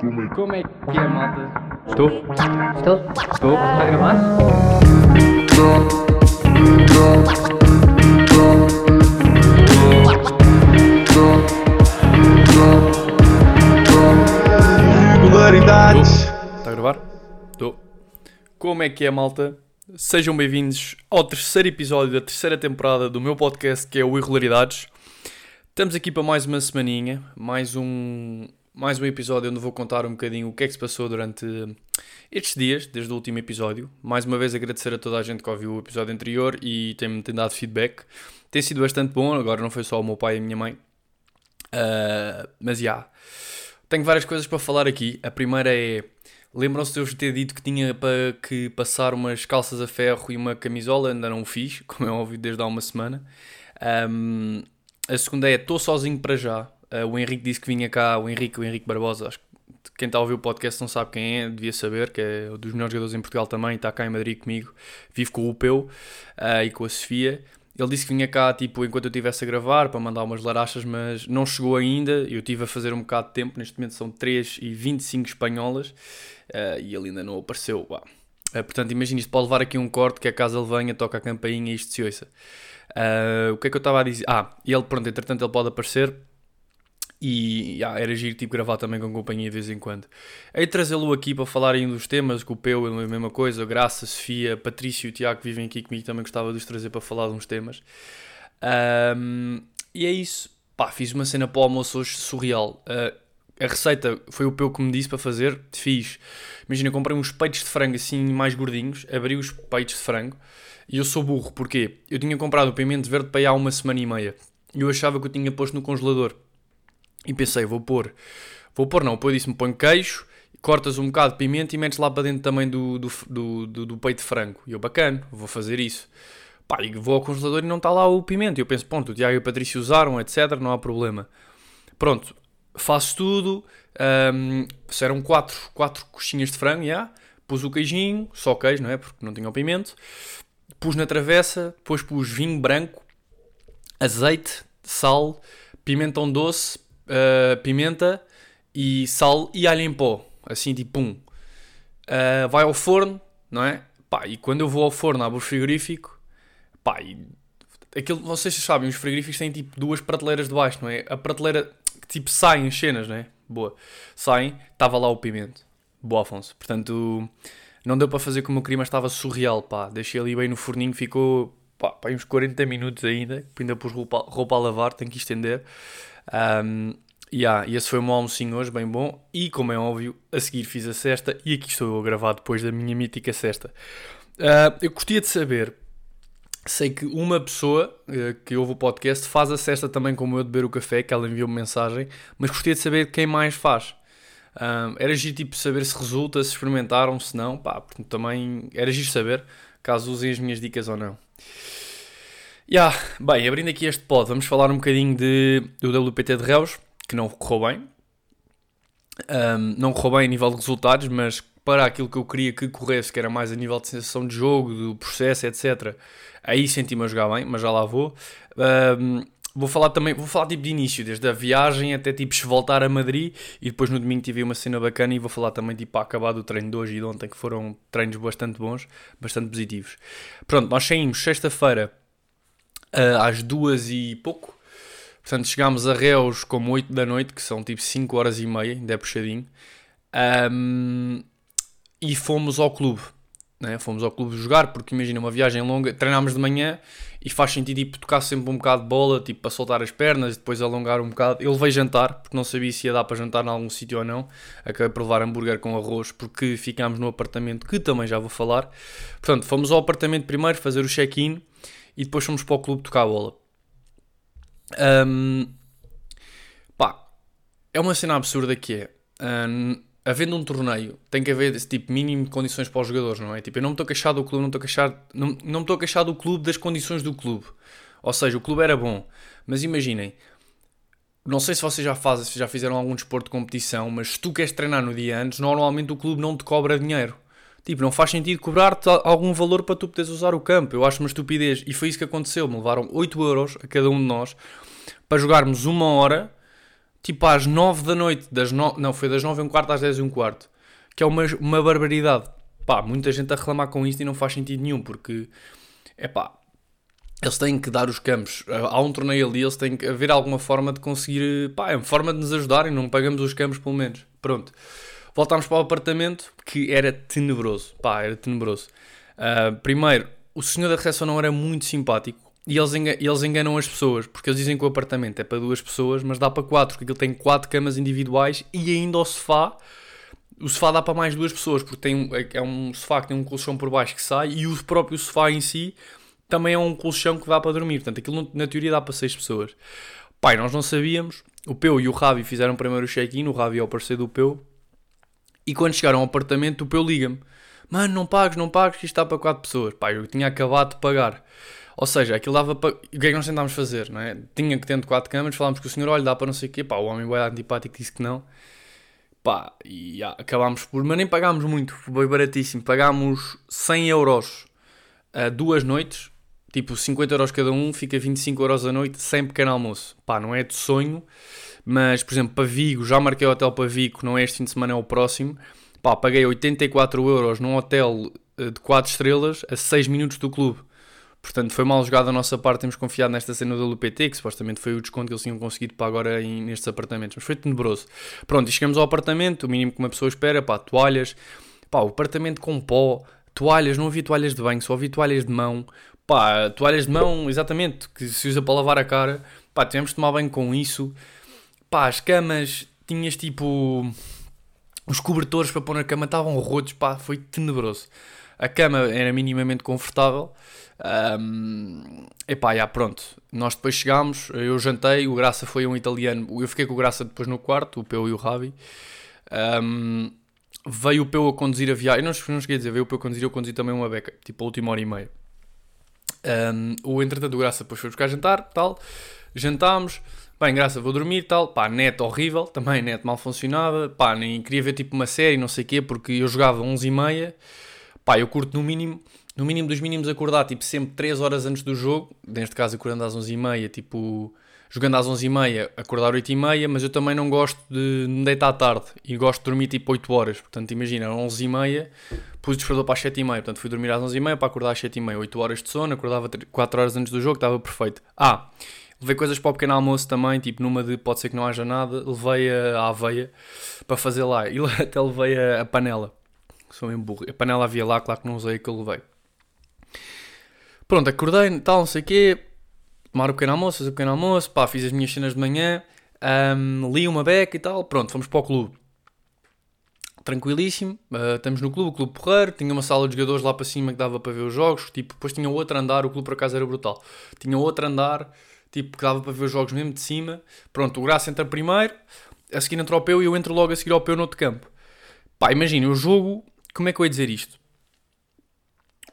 Como é que é, malta? Estou? Estou? Estou? Está a gravar? Regularidades. Está a gravar? Estou. Como é que é, malta? Sejam bem-vindos ao terceiro episódio da terceira temporada do meu podcast, que é o Irregularidades. Estamos aqui para mais uma semaninha, mais um, mais um episódio onde vou contar um bocadinho o que é que se passou durante estes dias, desde o último episódio. Mais uma vez agradecer a toda a gente que ouviu o episódio anterior e tem-me tem dado feedback. Tem sido bastante bom, agora não foi só o meu pai e a minha mãe. Ah, mas já. Tenho várias coisas para falar aqui. A primeira é. Lembram-se de eu vos ter dito que tinha para que passar umas calças a ferro e uma camisola? Ainda não o fiz, como é óbvio, desde há uma semana. Ahm, a segunda é: estou sozinho para já. Ah, o Henrique disse que vinha cá, o Henrique, o Henrique Barbosa. Acho que quem está a ouvir o podcast não sabe quem é, devia saber, que é um dos melhores jogadores em Portugal também. Está cá em Madrid comigo, vive com o Peu ah, e com a Sofia. Ele disse que vinha cá, tipo, enquanto eu estivesse a gravar, para mandar umas larachas, mas não chegou ainda. Eu estive a fazer um bocado de tempo, neste momento são 3 e 25 espanholas, eh, e ele ainda não apareceu. Eh, portanto, imagina isto, pode levar aqui um corte, que é caso ele venha, toca a campainha e isto se ouça. Eh, o que é que eu estava a dizer? Ah, ele, pronto, entretanto ele pode aparecer, e ah, era giro tipo gravar também com companhia de vez em quando. Aí trazê-lo aqui para falarem dos temas, com o Peu é a mesma coisa, Graça, Sofia, Patrício e o Tiago que vivem aqui comigo também gostava de os trazer para falar de uns temas. Ahm, e é isso. Pá, fiz uma cena para o almoço hoje surreal. Ah, a receita foi o Peu que me disse para fazer, fiz. Imagina, comprei uns peitos de frango assim mais gordinhos, abri os peitos de frango e eu sou burro, porquê? Eu tinha comprado o pimento verde para aí há uma semana e meia e eu achava que eu tinha posto no congelador. E pensei, vou pôr. Vou pôr, não. Pô disse-me: põe queijo, cortas um bocado de pimenta e metes lá para dentro também do, do, do, do, do peito de frango. E eu, bacana, vou fazer isso. Pá, e vou ao congelador e não está lá o pimento. E eu penso: pronto, o Tiago e o Patrício usaram, etc. Não há problema. Pronto, faço tudo. Um, quatro, quatro coxinhas de frango, já. Pus o queijinho, só queijo, não é? Porque não tinha o pimento. Pus na travessa, depois pus vinho branco, azeite, sal, pimentão doce, uh, pimenta e sal e alho em pó. Assim, tipo, pum. Uh, vai ao forno, não é? Pá, e quando eu vou ao forno, abro o frigorífico, pá, e aquilo, vocês sabem, os frigoríficos têm tipo duas prateleiras de baixo, não é? A prateleira que tipo saem as cenas, não é? Boa. Saem, estava lá o pimento. Boa, Afonso. Portanto, não deu para fazer como eu queria, mas estava surreal, pá. Deixei ali bem no forninho, ficou, pá uns 40 minutos ainda. Ainda pus roupa, roupa a lavar, tenho que estender. Um, yeah, e esse foi o meu almocinho hoje, bem bom. E como é óbvio, a seguir fiz a cesta e aqui estou eu a gravar depois da minha mítica cesta. Uh, eu gostaria de saber, sei que uma pessoa uh, que ouve o podcast faz a cesta também como eu de beber o café, que ela enviou-me mensagem, mas gostaria de saber quem mais faz. Era giro tipo saber se resulta, se experimentaram, se não, pá, também era giro saber, caso usem as minhas dicas ou não. Yeah, bem, abrindo aqui este pod, vamos falar um bocadinho de, do WPT de Reus, que não correu bem. Um, não correu bem a nível de resultados, mas para aquilo que eu queria que corresse, que era mais a nível de sensação de jogo, do processo, etc. Aí senti-me a jogar bem, mas já lá vou. Um, vou falar também, vou falar tipo de início, desde a viagem até tipo voltar a Madrid e depois no domingo tive uma cena bacana e vou falar também tipo a acabar do treino de hoje e de ontem, que foram treinos bastante bons, bastante positivos. Pronto, nós saímos sexta-feira uh, às duas e pouco. Portanto, chegámos a Reus como 8 da noite, que são tipo 5 horas e meia, ainda é puxadinho. Um, e fomos ao clube. Né? Fomos ao clube jogar, porque imagina uma viagem longa, treinámos de manhã e faz sentido tipo, tocar sempre um bocado de bola, tipo para soltar as pernas e depois alongar um bocado. Eu levei jantar, porque não sabia se ia dar para jantar em algum sítio ou não. Acabei por levar hambúrguer com arroz, porque ficámos no apartamento, que também já vou falar. Portanto, fomos ao apartamento primeiro fazer o check-in e depois fomos para o clube tocar a bola. Um, pá, é uma cena absurda que é. Um, havendo um torneio, tem que haver esse tipo mínimo de condições para os jogadores, não é? Tipo, eu não me estou a queixar do clube, não estou a queixar, não, não me estou a queixar do clube das condições do clube. Ou seja, o clube era bom, mas imaginem, não sei se vocês já fazem, se já fizeram algum desporto de competição, mas se tu queres treinar no dia antes, normalmente o clube não te cobra dinheiro. Tipo, não faz sentido cobrar-te algum valor para tu poderes usar o campo. Eu acho uma estupidez. E foi isso que aconteceu. Me levaram 8 euros a cada um de nós para jogarmos uma hora tipo às 9 da noite, das no... não, foi das 9 e um quarto às 10 e um quarto, que é uma, uma barbaridade. Pá, muita gente a reclamar com isto e não faz sentido nenhum, porque, é pá, eles têm que dar os campos. Há um torneio ali, eles têm que haver alguma forma de conseguir, pá, é uma forma de nos ajudarem, não pagamos os campos pelo menos. Pronto. Voltámos para o apartamento, que era tenebroso, pá, era tenebroso. Uh, primeiro, o senhor da recepção não era muito simpático. E eles, enganam, eles enganam as pessoas, porque eles dizem que o apartamento é para duas pessoas, mas dá para quatro, porque ele tem quatro camas individuais e ainda o sofá. O sofá dá para mais duas pessoas, porque tem, é um sofá que tem um colchão por baixo que sai e o próprio sofá em si também é um colchão que dá para dormir. Portanto, aquilo na teoria dá para seis pessoas. Pai, nós não sabíamos. O Peu e o Ravi fizeram primeiro o check-in. O Ravi é o parceiro do Peu. E quando chegaram ao apartamento, o Peu liga-me: Mano, não pagues, não pagues, que isto está para quatro pessoas. Pai, eu tinha acabado de pagar. Ou seja, aquilo dava para. O que é que nós tentámos fazer? Não é? Tinha que ter quatro câmaras, falámos com o senhor, olha, dá para não sei o quê. Pá, o homem bem antipático disse que não. Pá, e já, acabámos por. Mas nem pagámos muito, foi baratíssimo. Pagámos 100 euros a duas noites, tipo 50 euros cada um, fica 25 euros a noite, sem pequeno almoço. Pá, não é de sonho, mas por exemplo, para Vigo, já marquei o hotel para Vigo, não é este fim de semana, é o próximo. Pá, paguei 84 euros num hotel eh, de 4 estrelas a 6 minutos do clube. Portanto, foi mal jogado da nossa parte, temos confiado nesta cena do LPT, que supostamente foi o desconto que eles tinham conseguido para agora em, nestes apartamentos. Mas foi tenebroso. Pronto, e chegamos ao apartamento, o mínimo que uma pessoa espera, pá, toalhas, pá, o apartamento com pó, toalhas, não havia toalhas de banho, só havia toalhas de mão, pá, toalhas de mão, exatamente, que se usa para lavar a cara, pá, tivemos de tomar banho com isso, pá, as camas, tinhas tipo, os cobertores para pôr na cama estavam rotos, pá, foi tenebroso. A cama era minimamente confortável, um, epá, já, pronto. Nós depois chegámos, eu jantei, o Graça foi um italiano. Eu fiquei com o Graça depois no quarto, o Peu e o Ravi. Um, veio o Peu a conduzir a viagem. Não, não cheguei a dizer, veio o Peu a conduzir, eu conduzi também uma beca, tipo a última hora e meia. Um, o entretanto, o Graça depois foi buscar jantar, tal. Jantámos. Bem, Graça, vou dormir tal. Pá, net horrível, também net mal funcionava. Pá, nem queria ver tipo uma série, não sei o quê, porque eu jogava 11 e meia. Pá, eu curto no mínimo no mínimo dos mínimos acordar, tipo, sempre 3 horas antes do jogo, neste caso acordando às 11h30, tipo, jogando às 11h30, acordar 8h30, mas eu também não gosto de me deitar à tarde, e gosto de dormir tipo 8 horas, portanto, imagina, 11h30, pus o despertador para as 7h30, portanto, fui dormir às 11h30 para acordar às 7h30, 8 horas de sono, acordava 4 horas antes do jogo, estava perfeito. Ah, levei coisas para o pequeno almoço também, tipo, numa de pode ser que não haja nada, levei a, aveia para fazer lá, e até levei a, a panela, sou mesmo burro, a panela havia lá, claro que não usei, que eu levei. Pronto, acordei, tal, não sei o quê, tomar o pequeno almoço, fazer o pequeno almoço, pá, fiz as minhas cenas de manhã, um, li uma beca e tal, pronto, fomos para o clube. Tranquilíssimo, uh, estamos no clube, o clube porreiro, tinha uma sala de jogadores lá para cima que dava para ver os jogos, tipo, depois tinha outro andar, o clube por acaso era brutal, tinha outro andar, tipo, que dava para ver os jogos mesmo de cima, pronto, o Graça entra primeiro, a seguir entra o Peu e eu entro logo a seguir ao Peu no outro campo. Pá, imagina, o jogo, como é que eu ia dizer isto?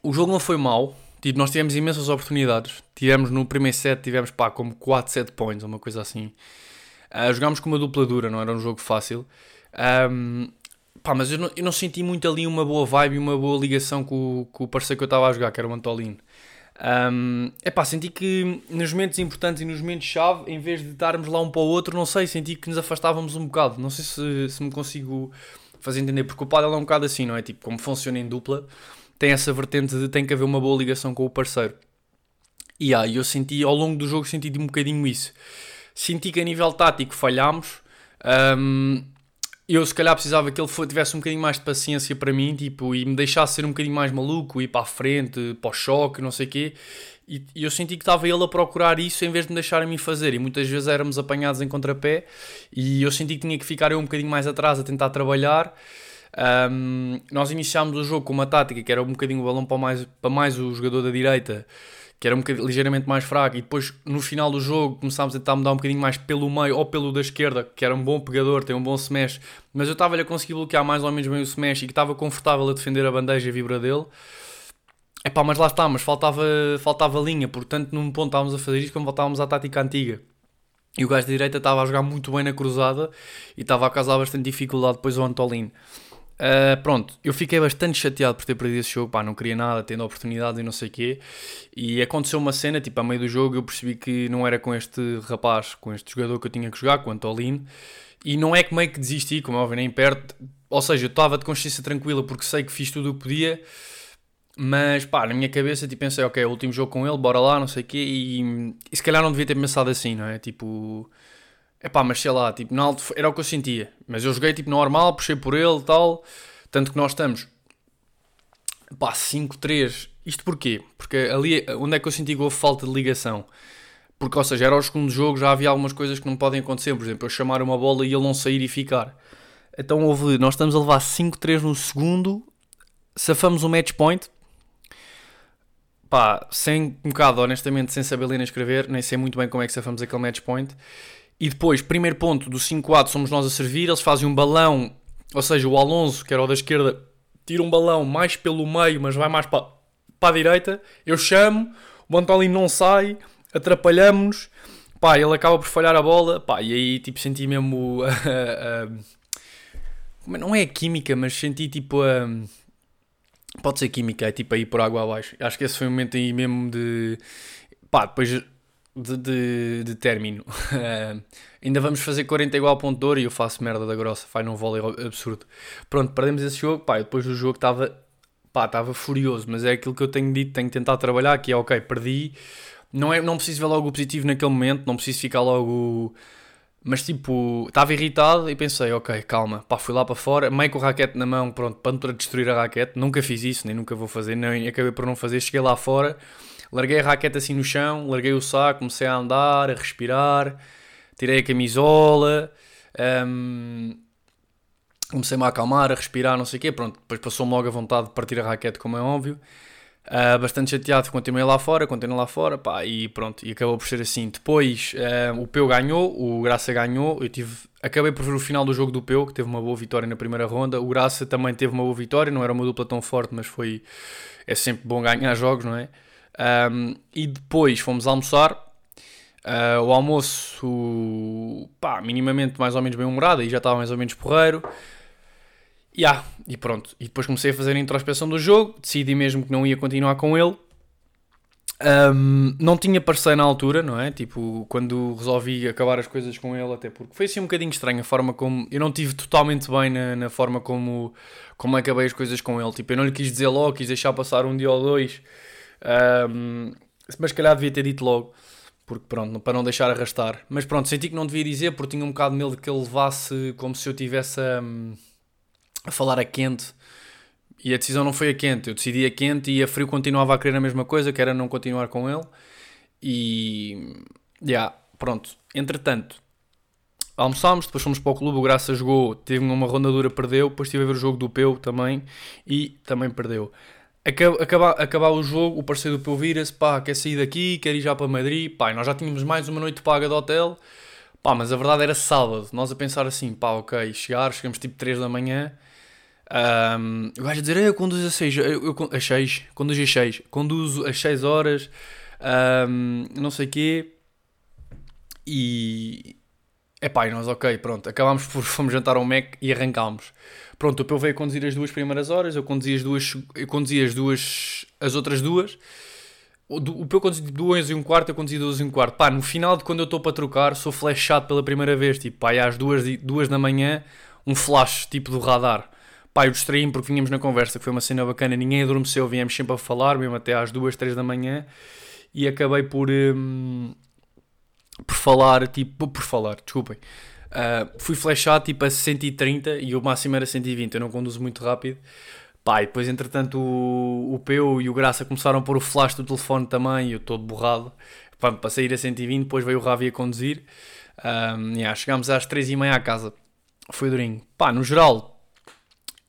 O jogo não foi mau, Tipo, nós tivemos imensas oportunidades. Tivemos no primeiro set, tivemos pá, como 4 set points, uma coisa assim. Uh, jogámos com uma dupla dura, não era um jogo fácil. Um, pá, mas eu não, eu não, senti muito ali uma boa vibe e uma boa ligação com, com o parceiro que eu estava a jogar, que era o Antolino. Um, pá, senti que nos momentos importantes e nos momentos-chave, em vez de estarmos lá um para o outro, não sei, senti que nos afastávamos um bocado. Não sei se, se me consigo fazer entender, porque o Padel é um bocado assim, não é? Tipo, como funciona em dupla tem essa vertente de tem que haver uma boa ligação com o parceiro. E aí eu senti, ao longo do jogo, senti um bocadinho isso. Senti que a nível tático falhámos. Um, eu se calhar precisava que ele tivesse um bocadinho mais de paciência para mim, tipo, e me deixasse ser um bocadinho mais maluco, ir para a frente, para o choque, não sei o quê. E, e eu senti que estava ele a procurar isso em vez de me deixar a mim fazer. E muitas vezes éramos apanhados em contrapé e eu senti que tinha que ficar eu um bocadinho mais atrás a tentar trabalhar. Um, nós iniciámos o jogo com uma tática que era um bocadinho o balão para mais, para mais o jogador da direita, que era um bocadinho, ligeiramente mais fraco, e depois no final do jogo começámos a tentar mudar um bocadinho mais pelo meio ou pelo da esquerda, que era um bom pegador, tem um bom smash, mas eu estava a conseguir bloquear mais ou menos bem o smash e que estava confortável a defender a bandeja e a vibra dele. Epá, mas lá está, mas faltava, faltava linha, portanto num ponto estávamos a fazer isto quando voltávamos à tática antiga. E o gajo da direita estava a jogar muito bem na cruzada e estava a causar bastante dificuldade depois ao Antolino. Uh, pronto, eu fiquei bastante chateado por ter perdido esse jogo, pá, não queria nada, tendo oportunidades e não sei o quê. E aconteceu uma cena, tipo, a meio do jogo eu percebi que não era com este rapaz, com este jogador que eu tinha que jogar, com o Antolino. E não é que meio que desisti, como é óbvio, nem perto. Ou seja, eu estava de consciência tranquila porque sei que fiz tudo o que podia. Mas pá, na minha cabeça tipo, pensei, ok, último jogo com ele, bora lá, não sei o quê. E, e se calhar não devia ter pensado assim, não é? Tipo, é pá, mas sei lá, tipo, na alto, era o que eu sentia. Mas eu joguei tipo normal, puxei por ele e tal. Tanto que nós estamos, pá, 5-3. Isto porquê? Porque ali, onde é que eu senti que houve falta de ligação? Porque, ou seja, era o segundo jogo, já havia algumas coisas que não podem acontecer. Por exemplo, eu chamar uma bola e ele não sair e ficar. Então houve, nós estamos a levar 5-3 no segundo, safamos o match point. Pá, sem um bocado, honestamente, sem saber ler nem escrever, nem sei muito bem como é que safamos aquele match point. E depois, primeiro ponto do 5-4, somos nós a servir, eles fazem um balão, ou seja, o Alonso, que era o da esquerda, tira um balão mais pelo meio, mas vai mais para, para a direita. Eu chamo, o Antolino não sai, atrapalhamos-nos, pá, ele acaba por falhar a bola, pá, e aí tipo senti mesmo. Uh, uh, não é química, mas senti tipo a. Uh, pode ser química, é tipo aí por água abaixo. Acho que esse foi o momento aí mesmo de. pá, depois de, de, de término. ainda vamos fazer 40 igual ponto de ouro e eu faço merda da grossa, faz num vôlei absurdo. Pronto, perdemos esse jogo, pá, depois do jogo estava, pá, estava furioso, mas é aquilo que eu tenho dito, tenho que tentar trabalhar, que é, ok, perdi, não, é, não preciso ver logo o positivo naquele momento, não preciso ficar logo mas tipo, estava irritado e pensei, ok, calma, pá, fui lá para fora, meio com o raquete na mão, pronto, para destruir a raquete. Nunca fiz isso, nem nunca vou fazer, nem acabei por não fazer. Cheguei lá fora, larguei a raquete assim no chão, larguei o saco, comecei a andar, a respirar, tirei a camisola, um, comecei-me a acalmar, a respirar, não sei o quê. Pronto, depois passou-me logo a vontade de partir a raquete, como é óbvio. Uh, bastante chateado, continuei lá fora, continuei lá fora, pá, e pronto, e acabou por ser assim. Depois uh, o Peu ganhou, o Graça ganhou, eu tive, acabei por ver o final do jogo do Peu, que teve uma boa vitória na primeira ronda, o Graça também teve uma boa vitória, não era uma dupla tão forte, mas foi, é sempre bom ganhar jogos, não é? Um, e depois fomos almoçar, uh, o almoço, pá, minimamente mais ou menos bem humorado, e já estava mais ou menos porreiro, Yeah, e pronto. E depois comecei a fazer a introspeção do jogo, decidi mesmo que não ia continuar com ele. Um, não tinha parceiro na altura, não é? Tipo, quando resolvi acabar as coisas com ele, até porque foi assim um bocadinho estranho a forma como. Eu não tive totalmente bem na, na forma como, como acabei as coisas com ele. Tipo, eu não lhe quis dizer logo, quis deixar passar um dia ou dois. Um, mas se calhar devia ter dito logo, porque pronto, para não deixar arrastar. Mas pronto, senti que não devia dizer porque tinha um bocado de medo de que ele levasse como se eu tivesse. Um, a falar a quente e a decisão não foi a quente. Eu decidi a quente e a frio continuava a querer a mesma coisa, que era não continuar com ele. E. Já, yeah, pronto. Entretanto, almoçámos, depois fomos para o clube. O Graça jogou, teve uma ronda dura, perdeu. Depois estive a ver o jogo do Peu também e também perdeu. Acaba, acabar o jogo, o parceiro do Peu vira-se, pá, quer sair daqui, quer ir já para Madrid. Pá, nós já tínhamos mais uma noite paga de hotel. Pá, mas a verdade era sábado. Nós a pensar assim, pá, ok, chegar, chegamos tipo 3 da manhã um, o gajo a dizer, eu conduzo às 6, eu, eu, às 6, conduzo às 6, conduzo às 6 horas, um, não sei o quê, e, epá, e nós, ok, pronto, acabámos por, fomos jantar ao Mac e arrancámos. Pronto, o Peu veio conduzir as duas primeiras horas, eu conduzi as duas, eu conduzi as duas, as outras duas, o Peu conduzia duas e um quarto, eu conduzi duas e um quarto. Pá, no final de quando eu estou para trocar, sou flashado pela primeira vez, tipo, pá, às duas, duas da manhã, um flash, tipo, do radar. Pá, eu distraí-me porque vinhamos na conversa, que foi uma cena bacana, ninguém adormeceu, viemos sempre a falar, mesmo até às 2, 3 da manhã, e acabei por, hum, por falar, tipo, por falar, desculpem. Uh, fui flashar tipo a 130 e o máximo era 120, eu não conduzo muito rápido. Pá, e depois entretanto o, o Peu e o Graça começaram a pôr o flash do telefone também, e eu todo borrado, pá, para sair a 120, depois veio o Ravi a conduzir. Um, yeah, chegámos às 3h30 à casa, foi durinho. Pá, no geral,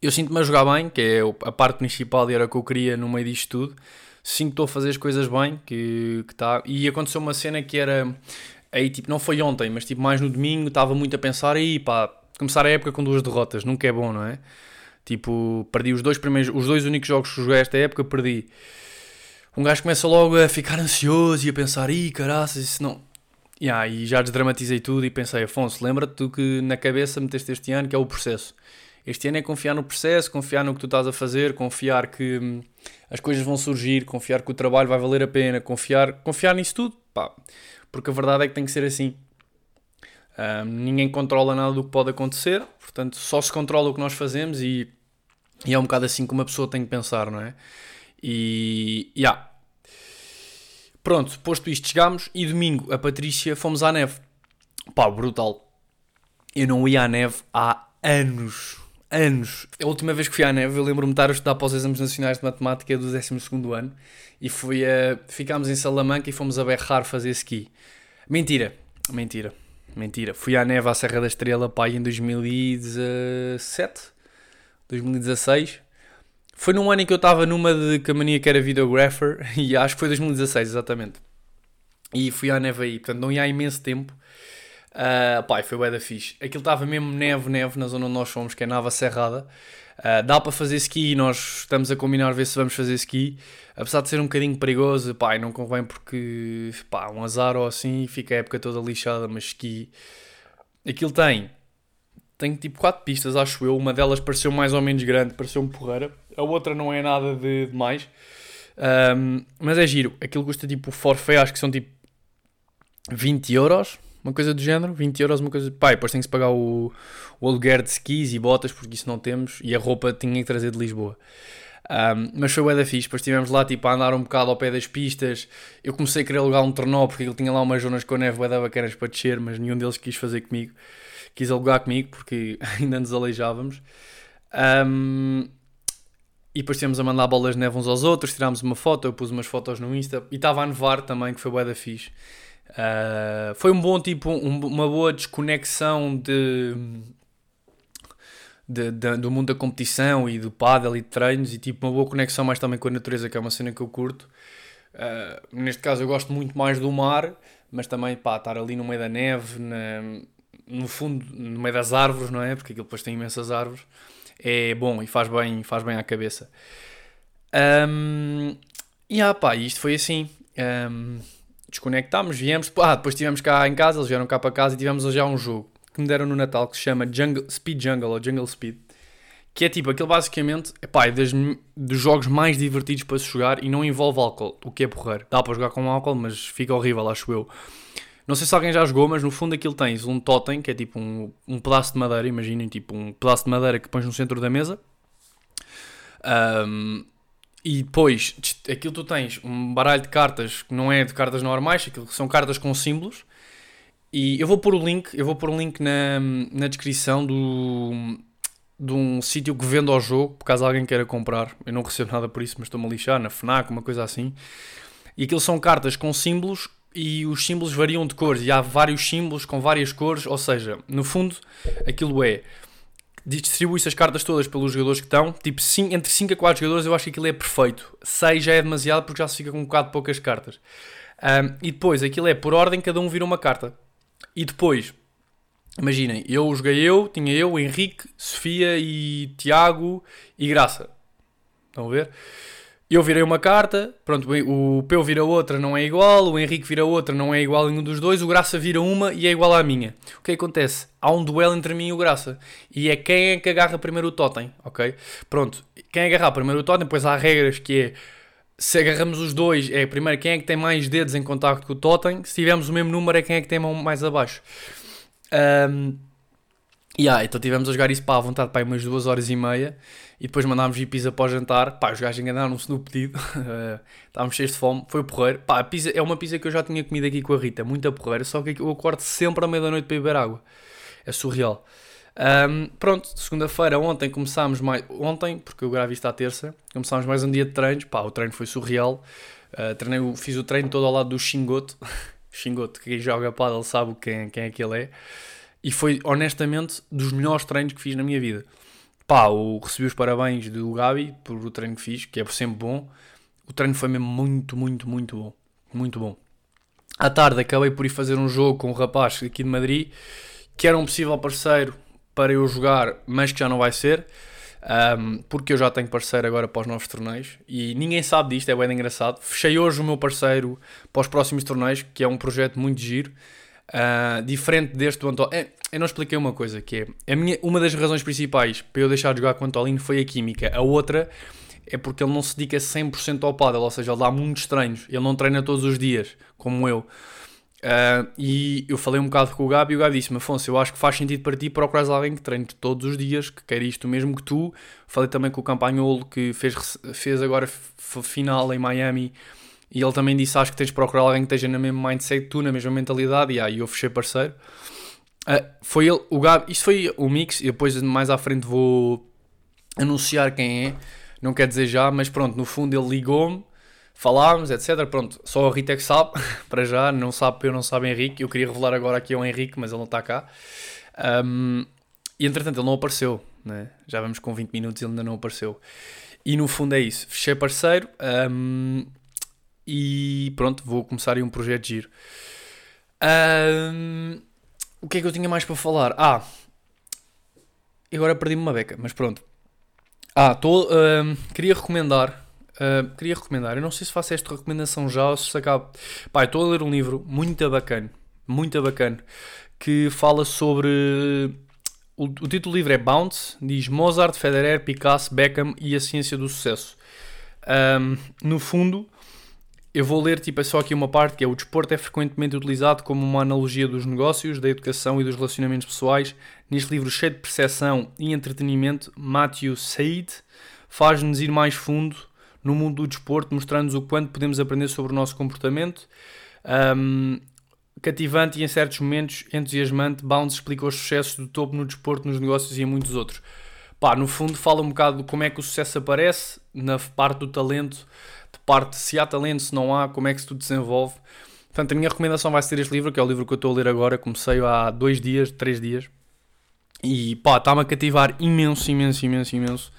eu sinto-me a jogar bem, que é a parte principal e era o que eu queria no meio disto tudo. Sinto que estou a fazer as coisas bem, que, que tá. E aconteceu uma cena que era. Aí, tipo, não foi ontem, mas tipo, mais no domingo, estava muito a pensar aí, pá, começar a época com duas derrotas, nunca é bom, não é? Tipo, perdi os dois primeiros, os dois únicos jogos que joguei esta época, perdi. Um gajo começa logo a ficar ansioso e a pensar, ih, caraças, isso não. Yeah, e já desdramatizei tudo e pensei, Afonso, lembra-te que na cabeça meteste este ano, que é o processo Este ano é confiar no processo, confiar no que tu estás a fazer, confiar que hum, as coisas vão surgir, confiar que o trabalho vai valer a pena, confiar, confiar nisso tudo, pá. Porque a verdade é que tem que ser assim. Um, ninguém controla nada do que pode acontecer, portanto, só se controla o que nós fazemos e, e é um bocado assim que uma pessoa tem que pensar, não é? E. Yeah. Pronto, posto isto, chegámos e domingo a Patrícia fomos à neve. Pá, brutal. Eu não ia à neve há anos. Anos. A última vez que fui à neve, eu lembro-me de estar a estudar para os exames nacionais de matemática do 12 ano e fui a. Ficámos em Salamanca e fomos a berrar fazer ski. Mentira, mentira, mentira. Fui à neve à Serra da Estrela, pá, em 2017, 2016. Foi num ano em que eu estava numa de que a mania que era videographer e acho que foi 2016, exatamente. E fui à neve aí, portanto não ia há imenso tempo. Uh, pá, foi bué da fixe. Aquilo estava mesmo neve, neve na zona onde nós fomos, que é Nava Serrada. Uh, dá para fazer ski e nós estamos a combinar ver se vamos fazer ski. Apesar de ser um bocadinho perigoso, pá, não convém porque, pá, um azar ou assim, fica a época toda lixada, mas ski... Aquilo tem, tem tipo 4 pistas, acho eu. Uma delas pareceu mais ou menos grande, pareceu um porreira. A outra não é nada de, de mais. Um, mas é giro. Aquilo custa tipo forfait, acho que são tipo 20 euros uma coisa do género, 20 euros, uma coisa. Pá, depois tem que se pagar o, o aluguer de skis e botas, porque isso não temos, e a roupa tinha que trazer de Lisboa. Um, mas foi o da fixe, depois estivemos lá tipo, a andar um bocado ao pé das pistas. Eu comecei a querer alugar um trenó porque ele tinha lá umas zonas com neve bué bacanas para descer, mas nenhum deles quis fazer comigo, quis alugar comigo porque ainda nos aleijávamos. Um, e depois tínhamos a mandar bolas de neve uns aos outros, tirámos uma foto, eu pus umas fotos no Insta e estava a nevar também, que foi bué da fixe. Uh, foi um bom tipo, um, uma boa desconexão de, de, de, do mundo da competição e do paddle e de treinos e tipo uma boa conexão mais também com a natureza, que é uma cena que eu curto. Uh, neste caso eu gosto muito mais do mar, mas também pá, estar ali no meio da neve, na, no fundo, no meio das árvores, não é? Porque aquilo depois tem imensas árvores, é bom e faz bem, faz bem à cabeça. Um, e ah, pá, isto foi assim. Um, desconectámos, viemos, ah, depois estivemos cá em casa, eles vieram cá para casa e tivemos já um jogo que me deram no Natal que se chama Jungle, Speed Jungle ou Jungle Speed. Que é tipo, aquele basicamente epá, é dos jogos mais divertidos para se jogar e não envolve álcool, o que é porreiro. Dá para jogar com álcool, mas fica horrível, acho eu. Não sei se alguém já jogou, mas no fundo aquilo tens um totem, que é tipo um, um pedaço de madeira, imaginem, tipo um pedaço de madeira que pões no centro da mesa. Um, e depois, aquilo tu tens um baralho de cartas que não é de cartas normais, aquilo são cartas com símbolos. E eu vou pôr o link, eu vou pôr o link na, na descrição do, de um sítio que vende ao jogo, por caso alguém queira comprar. Eu não recebo nada por isso, mas estou-me a lixar, na FNAC, uma coisa assim. E aquilo são cartas com símbolos e os símbolos variam de cores. E há vários símbolos com várias cores, ou seja, no fundo, aquilo é distribui-se as cartas todas pelos jogadores que estão. Tipo, cinco, entre 5 a 4 jogadores eu acho que aquilo é perfeito. 6 já é demasiado porque já se fica com um bocado poucas cartas. Um, e depois, aquilo é por ordem, cada um vira uma carta. E depois, imaginem, eu joguei eu, tinha eu, Henrique, Sofia e Tiago e Graça. Estão a ver? Eu virei uma carta, pronto, o Peu vira outra, não é igual, o Henrique vira outra, não é igual a nenhum dos dois, o Graça vira uma e é igual à minha. O que acontece? Há um duelo entre mim e o Graça. E é quem é que agarra primeiro o totem, ok? Pronto, quem agarrar primeiro o totem, depois há regras que é se agarramos os dois, é primeiro quem é que tem mais dedos em contacto com o totem, se tivermos o mesmo número é quem é que tem mão mais abaixo. Um, yeah, então tivemos a jogar isso para a vontade para umas duas horas e meia e depois mandámos ir pizza para o jantar. Pá, os gajos enganaram-se no pedido. Estávamos cheios de fome. Foi porreiro. Pá, a pizza é uma pizza que eu já tinha comido aqui com a Rita. Muita porreira. Só que eu acordo sempre à meia-da-noite para beber água. É surreal. Um, pronto, segunda-feira, ontem começámos mais. Ontem, porque eu gravo isto à terça, começámos mais um dia de treinos. Pá, o treino foi surreal. Uh, treinei, fiz o treino todo ao lado do Xingoto. Xingoto, que quem joga paddle sabe quem, quem é que ele é. E foi, honestamente, dos melhores treinos que fiz na minha vida. Pá, eu recebi os parabéns do Gabi por o treino que fiz, que é sempre bom. O treino foi mesmo muito, muito, muito bom. Muito bom. À tarde acabei por ir fazer um jogo com um rapaz aqui de Madrid, que era um possível parceiro para eu jogar, mas que já não vai ser. Um, porque eu já tenho parceiro agora para os novos torneios e ninguém sabe disto, é bem engraçado. Fechei hoje o meu parceiro para os próximos torneios, que é um projeto muito giro. Uh, diferente deste do Antolino. É, eu não expliquei uma coisa, que é a minha, uma das razões principais para eu deixar de jogar com o Antolino foi a química. A outra é porque ele não se dedica 100% ao paddle, ou seja, ele dá muitos treinos. Ele não treina todos os dias, como eu. Uh, e eu falei um bocado com o Gabi e o Gabi disse-me: Afonso, eu acho que faz sentido para ti procurar alguém que treine todos os dias, que quer isto mesmo que tu. Falei também com o Campanholo, que fez, fez agora final em Miami, e ele também disse: Acho que tens de procurar alguém que esteja na mesma mindset tu, na mesma mentalidade. E aí eu fechei parceiro. Uh, foi ele, o Gabi, isto foi o mix, e depois mais à frente vou anunciar quem é. Não quer dizer já, mas pronto, no fundo ele ligou-me falámos, etc. Pronto, só o Rita é que sabe, para já, não sabe, eu não sabe Henrique. Eu queria revelar agora aqui ao Henrique, mas ele não está cá. Um, e entretanto ele não apareceu, né? já vamos com 20 minutos e ele ainda não apareceu. E no fundo é isso, fechei parceiro um, e pronto, vou começar aí um projeto giro. Um, o que é que eu tinha mais para falar? Ah, agora perdi-me uma beca, mas pronto. Ah, tô, queria recomendar Uh, queria recomendar, eu não sei se faço esta recomendação já ou se acaba. Pá, estou a ler um livro muito bacana, muito bacana, que fala sobre. O, o título do livro é Bounce, diz Mozart, Federer, Picasso, Beckham e a ciência do sucesso. Um, no fundo, eu vou ler tipo, é só aqui uma parte que é o desporto é frequentemente utilizado como uma analogia dos negócios, da educação e dos relacionamentos pessoais. Neste livro cheio de percepção e entretenimento, Matthew Said faz-nos ir mais fundo no mundo do desporto, mostrando-nos o quanto podemos aprender sobre o nosso comportamento. Um, cativante e em certos momentos entusiasmante, Bounce explica os sucessos do topo no desporto, nos negócios e em muitos outros. Pá, no fundo fala um bocado de como é que o sucesso aparece, na parte do talento, parte se há talento, se não há, como é que se tudo desenvolve. Portanto, a minha recomendação vai ser este livro, que é o livro que eu estou a ler agora, comecei há dois dias, três dias, e pá, está-me a cativar imenso, imenso, imenso, imenso.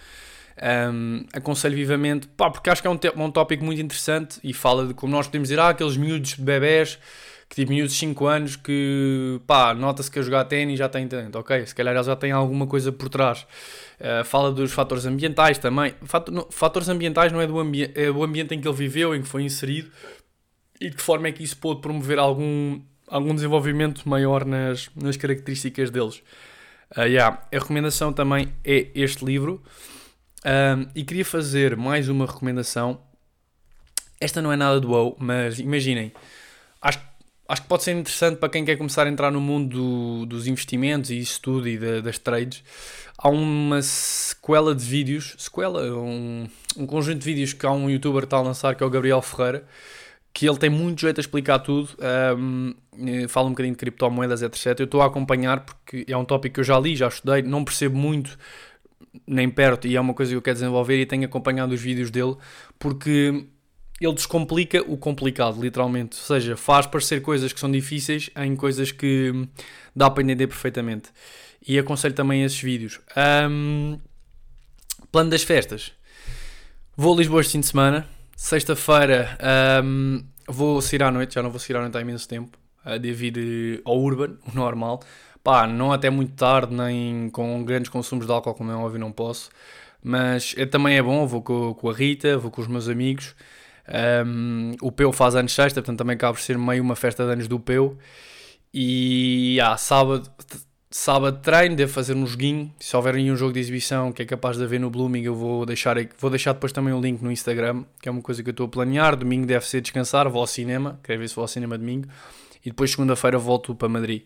Um, aconselho vivamente, pá, porque acho que é um, um tópico muito interessante e fala de como nós podemos dizer, ah, aqueles miúdos de bebés, que tipo miúdos de 5 anos que, pá, nota-se que a jogar ténis já tem talento, ok, se calhar já têm alguma coisa por trás. Uh, fala dos fatores ambientais também. Fator, fatores ambientais não é do, ambi é do ambiente em que ele viveu, em que foi inserido e de que forma é que isso pôde promover algum, algum desenvolvimento maior nas, nas características deles. Uh, yeah. A recomendação também é este livro. Um, e queria fazer mais uma recomendação. Esta não é nada do WoW, mas imaginem, acho, acho que pode ser interessante para quem quer começar a entrar no mundo do, dos investimentos e isso tudo e da, das trades. Há uma sequela de vídeos, sequela, um, um conjunto de vídeos que há um youtuber está a lançar que é o Gabriel Ferreira, que ele tem muito jeito a explicar tudo, um, fala um bocadinho de criptomoedas, etc. Eu estou a acompanhar porque é um tópico que eu já li, já estudei, não percebo muito nem perto, e é uma coisa que eu quero desenvolver e tenho acompanhado os vídeos dele, porque ele descomplica o complicado, literalmente. Ou seja, faz parecer coisas que são difíceis em coisas que dá para entender perfeitamente. E aconselho também esses vídeos. Um, plano das festas. Vou a Lisboa este fim de semana. Sexta-feira um, vou sair à noite, já não vou sair à noite há imenso tempo, uh, devido ao Urban, o normal. Pá, não até muito tarde, nem com grandes consumos de álcool, como é óbvio, não posso. Mas é, também é bom, vou com, com, a Rita, vou com os meus amigos. Um, o Peu faz anos sexta, portanto também acaba por ser meio uma festa de anos do Peu. E ah, sábado, sábado treino, devo fazer um joguinho. Se houver um jogo de exibição que é capaz de haver no Blooming, eu vou deixar, vou deixar depois também o link no Instagram, que é uma coisa que eu estou a planear. Domingo deve ser descansar, vou ao cinema, quero ver se vou ao cinema domingo e depois segunda-feira volto para Madrid.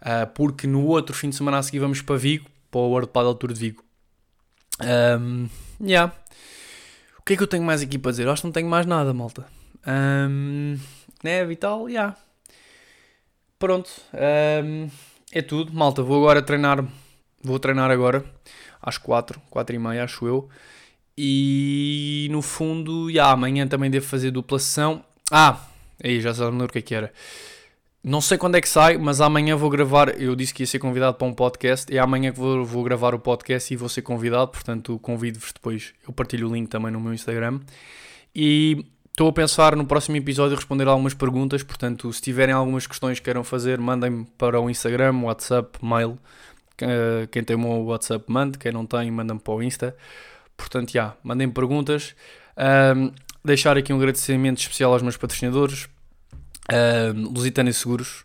Uh, porque no outro fim de semana a seguir vamos para Vigo, para o World Padel Tour de Vigo. Um, yeah. O que é que eu tenho mais aqui para dizer? Eu acho que não tenho mais nada, malta. Um, né, Vital? Yeah. Pronto. Um, é tudo. Malta, vou agora treinar. Vou treinar agora às 4, 4 e meia, acho eu. E no fundo, yeah, amanhã também devo fazer dupla sessão. Ah, aí já sabem o que é que era. Não sei quando é que sai, mas amanhã vou gravar. Eu disse que ia ser convidado para um podcast. É amanhã que vou, vou gravar o podcast e vou ser convidado. Portanto, convido-vos depois. Eu partilho o link também no meu Instagram. E estou a pensar no próximo episódio responder algumas perguntas. Portanto, se tiverem algumas questões que queiram fazer, mandem-me para o Instagram, WhatsApp, mail. Quem tem o meu WhatsApp, mande. Quem não tem, manda-me para o Insta. Portanto, já, mandem perguntas. Um, deixar aqui um agradecimento especial aos meus patrocinadores Uh, Lusitânia Seguros.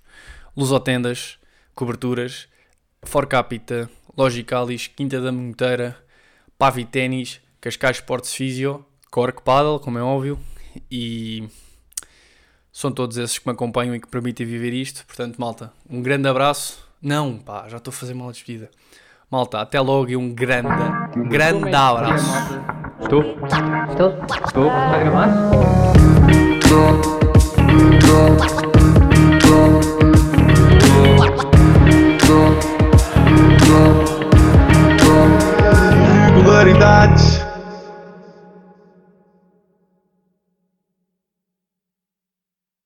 Lusotendas, coberturas, For Capita, Logicalis, Quinta da Monteira, Pavi Ténis, Cascais Sports Physio, Cork Paddle, como é óbvio, e são todos esses que me acompanham e que permitem viver isto. Portanto, malta, um grande abraço. Não, pá, já estou a fazer mal a despedida. Malta, até logo e um grande, grande abraço. Estou? Estou? Estou? Está a gravar? Regularidades